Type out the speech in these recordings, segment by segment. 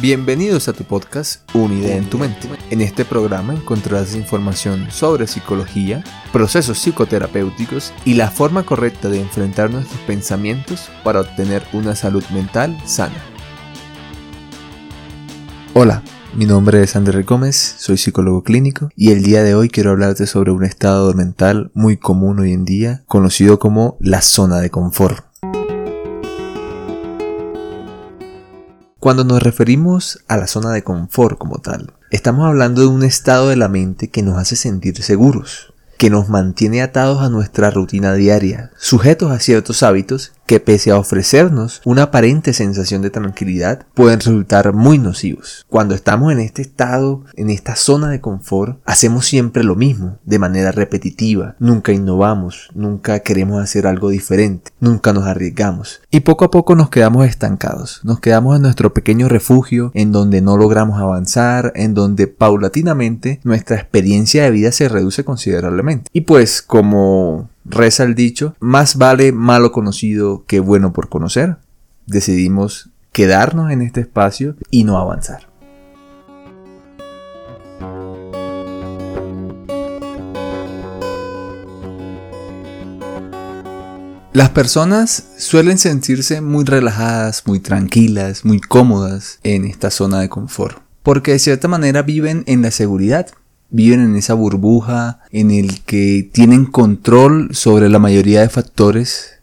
Bienvenidos a tu podcast Una idea en tu mente. En este programa encontrarás información sobre psicología, procesos psicoterapéuticos y la forma correcta de enfrentar nuestros pensamientos para obtener una salud mental sana. Hola, mi nombre es André Gómez, soy psicólogo clínico y el día de hoy quiero hablarte sobre un estado mental muy común hoy en día, conocido como la zona de confort. Cuando nos referimos a la zona de confort como tal, estamos hablando de un estado de la mente que nos hace sentir seguros, que nos mantiene atados a nuestra rutina diaria, sujetos a ciertos hábitos que pese a ofrecernos una aparente sensación de tranquilidad, pueden resultar muy nocivos. Cuando estamos en este estado, en esta zona de confort, hacemos siempre lo mismo, de manera repetitiva, nunca innovamos, nunca queremos hacer algo diferente, nunca nos arriesgamos y poco a poco nos quedamos estancados, nos quedamos en nuestro pequeño refugio en donde no logramos avanzar, en donde paulatinamente nuestra experiencia de vida se reduce considerablemente. Y pues como Reza el dicho, más vale malo conocido que bueno por conocer. Decidimos quedarnos en este espacio y no avanzar. Las personas suelen sentirse muy relajadas, muy tranquilas, muy cómodas en esta zona de confort, porque de cierta manera viven en la seguridad, viven en esa burbuja en el que tienen control sobre la mayoría de factores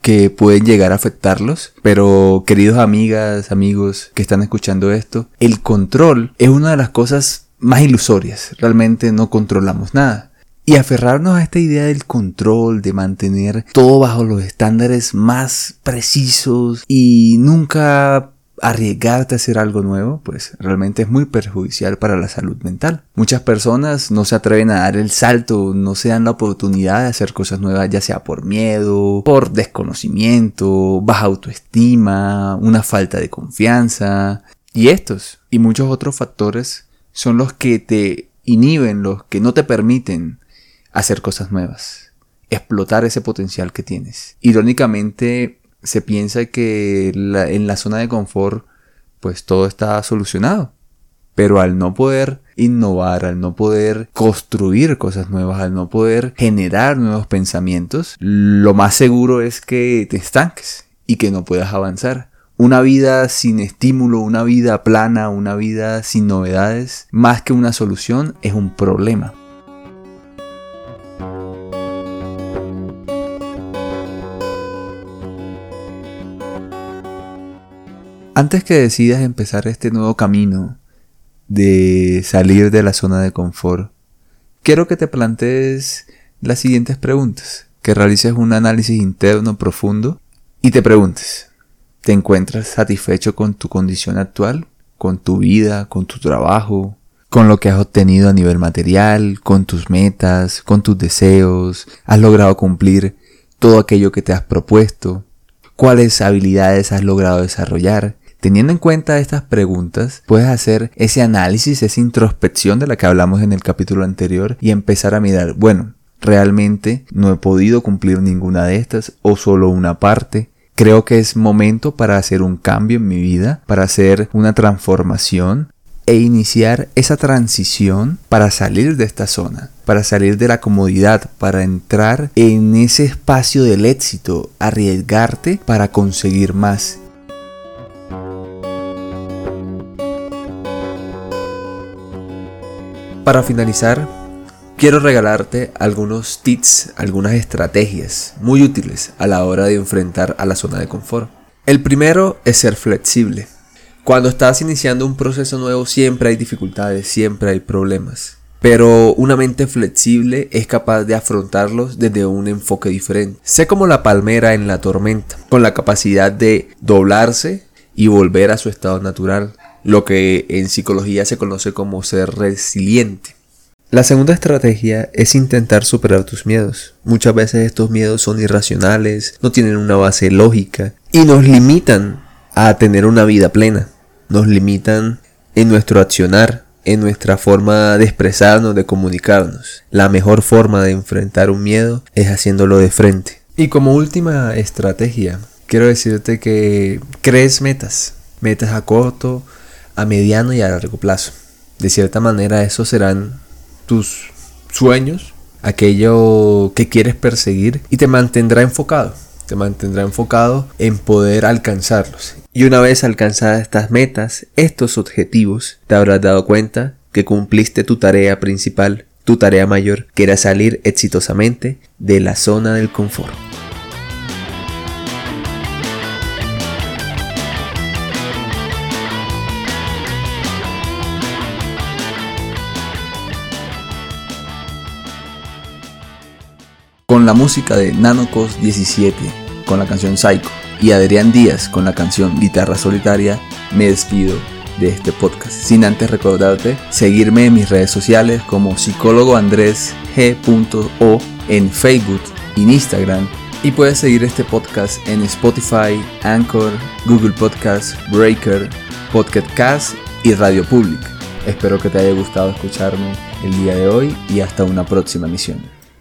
que pueden llegar a afectarlos. Pero queridos amigas, amigos que están escuchando esto, el control es una de las cosas más ilusorias. Realmente no controlamos nada. Y aferrarnos a esta idea del control, de mantener todo bajo los estándares más precisos y nunca arriesgarte a hacer algo nuevo, pues realmente es muy perjudicial para la salud mental. Muchas personas no se atreven a dar el salto, no se dan la oportunidad de hacer cosas nuevas, ya sea por miedo, por desconocimiento, baja autoestima, una falta de confianza. Y estos y muchos otros factores son los que te inhiben, los que no te permiten hacer cosas nuevas, explotar ese potencial que tienes. Irónicamente, se piensa que en la zona de confort pues todo está solucionado. Pero al no poder innovar, al no poder construir cosas nuevas, al no poder generar nuevos pensamientos, lo más seguro es que te estanques y que no puedas avanzar. Una vida sin estímulo, una vida plana, una vida sin novedades, más que una solución, es un problema. Antes que decidas empezar este nuevo camino de salir de la zona de confort, quiero que te plantees las siguientes preguntas, que realices un análisis interno profundo y te preguntes, ¿te encuentras satisfecho con tu condición actual, con tu vida, con tu trabajo, con lo que has obtenido a nivel material, con tus metas, con tus deseos? ¿Has logrado cumplir todo aquello que te has propuesto? ¿Cuáles habilidades has logrado desarrollar? Teniendo en cuenta estas preguntas, puedes hacer ese análisis, esa introspección de la que hablamos en el capítulo anterior y empezar a mirar, bueno, realmente no he podido cumplir ninguna de estas o solo una parte. Creo que es momento para hacer un cambio en mi vida, para hacer una transformación e iniciar esa transición para salir de esta zona, para salir de la comodidad, para entrar en ese espacio del éxito, arriesgarte para conseguir más Para finalizar, quiero regalarte algunos tips, algunas estrategias muy útiles a la hora de enfrentar a la zona de confort. El primero es ser flexible. Cuando estás iniciando un proceso nuevo siempre hay dificultades, siempre hay problemas. Pero una mente flexible es capaz de afrontarlos desde un enfoque diferente. Sé como la palmera en la tormenta, con la capacidad de doblarse y volver a su estado natural, lo que en psicología se conoce como ser resiliente. La segunda estrategia es intentar superar tus miedos. Muchas veces estos miedos son irracionales, no tienen una base lógica y nos limitan a tener una vida plena. Nos limitan en nuestro accionar, en nuestra forma de expresarnos, de comunicarnos. La mejor forma de enfrentar un miedo es haciéndolo de frente. Y como última estrategia, quiero decirte que crees metas, metas a corto, a mediano y a largo plazo. De cierta manera esos serán tus sueños, aquello que quieres perseguir y te mantendrá enfocado. Te mantendrá enfocado en poder alcanzarlos. Y una vez alcanzadas estas metas, estos objetivos, te habrás dado cuenta que cumpliste tu tarea principal, tu tarea mayor, que era salir exitosamente de la zona del confort. La música de Nanocos 17 con la canción Psycho y Adrián Díaz con la canción Guitarra Solitaria, me despido de este podcast. Sin antes recordarte seguirme en mis redes sociales como psicólogo Andrés G.O en Facebook y en Instagram. Y puedes seguir este podcast en Spotify, Anchor, Google Podcast, Breaker, Podcast Cast y Radio Public. Espero que te haya gustado escucharme el día de hoy y hasta una próxima misión.